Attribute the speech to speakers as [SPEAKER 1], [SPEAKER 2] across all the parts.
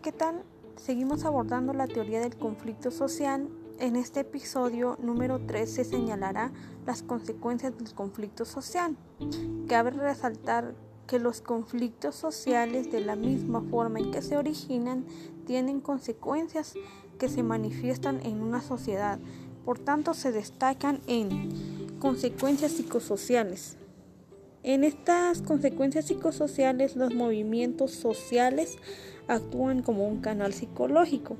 [SPEAKER 1] ¿qué tal? Seguimos abordando la teoría del conflicto social. En este episodio número 3 se señalará las consecuencias del conflicto social. Cabe resaltar que los conflictos sociales, de la misma forma en que se originan, tienen consecuencias que se manifiestan en una sociedad. Por tanto, se destacan en consecuencias psicosociales. En estas consecuencias psicosociales, los movimientos sociales actúan como un canal psicológico,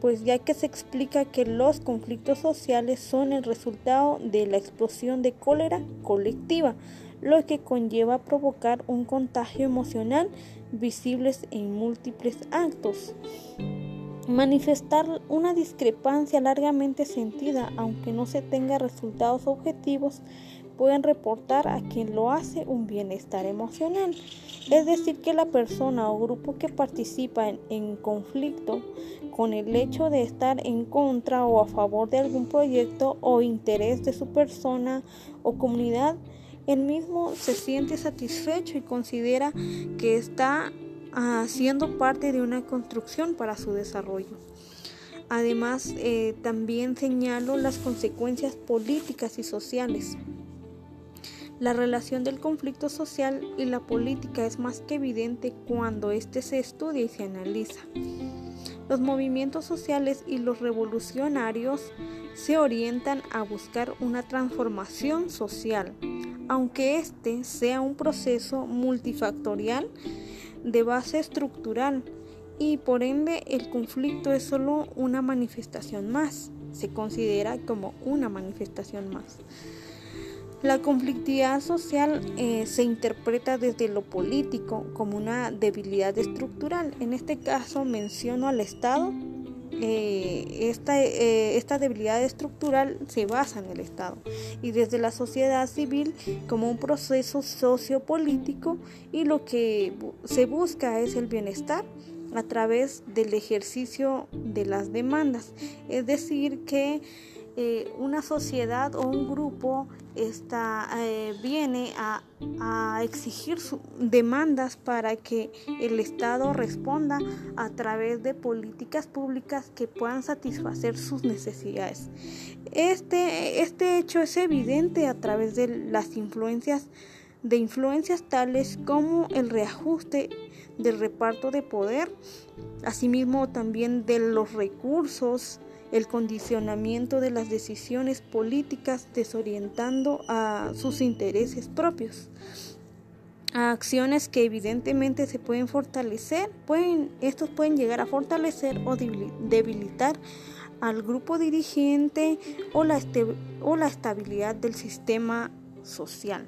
[SPEAKER 1] pues ya que se explica que los conflictos sociales son el resultado de la explosión de cólera colectiva, lo que conlleva provocar un contagio emocional visibles en múltiples actos. Manifestar una discrepancia largamente sentida, aunque no se tenga resultados objetivos, pueden reportar a quien lo hace un bienestar emocional. Es decir, que la persona o grupo que participa en, conflicto con el hecho de estar en contra o a favor de algún proyecto o interés de su persona o comunidad, el mismo se siente satisfecho y considera que está haciendo ah, parte de una construcción para su desarrollo. Además, eh, también señalo las consecuencias políticas y sociales. La relación del conflicto social y la política es más que evidente cuando éste se estudia y se analiza. Los movimientos sociales y los revolucionarios se orientan a buscar una transformación social, aunque este sea un proceso multifactorial de base estructural y por ende el conflicto es solo una manifestación más, se considera como una manifestación más. La conflictividad social eh, se interpreta desde lo político como una debilidad estructural. En este caso menciono al Estado. Eh, esta, eh, esta debilidad estructural se basa en el Estado y desde la sociedad civil como un proceso sociopolítico y lo que se busca es el bienestar a través del ejercicio de las demandas. Es decir, que eh, una sociedad o un grupo está, eh, viene a, exigir demandas para que el Estado responda a través de políticas públicas que puedan satisfacer sus necesidades. Este, este hecho es evidente a través de las influencias de influencias tales como el reajuste del reparto de poder, asimismo también de los recursos, el condicionamiento de las decisiones políticas desorientando a sus intereses propios. A acciones que evidentemente se pueden fortalecer, pueden, estos pueden llegar a fortalecer o debilitar al grupo dirigente o la, o la estabilidad del sistema social.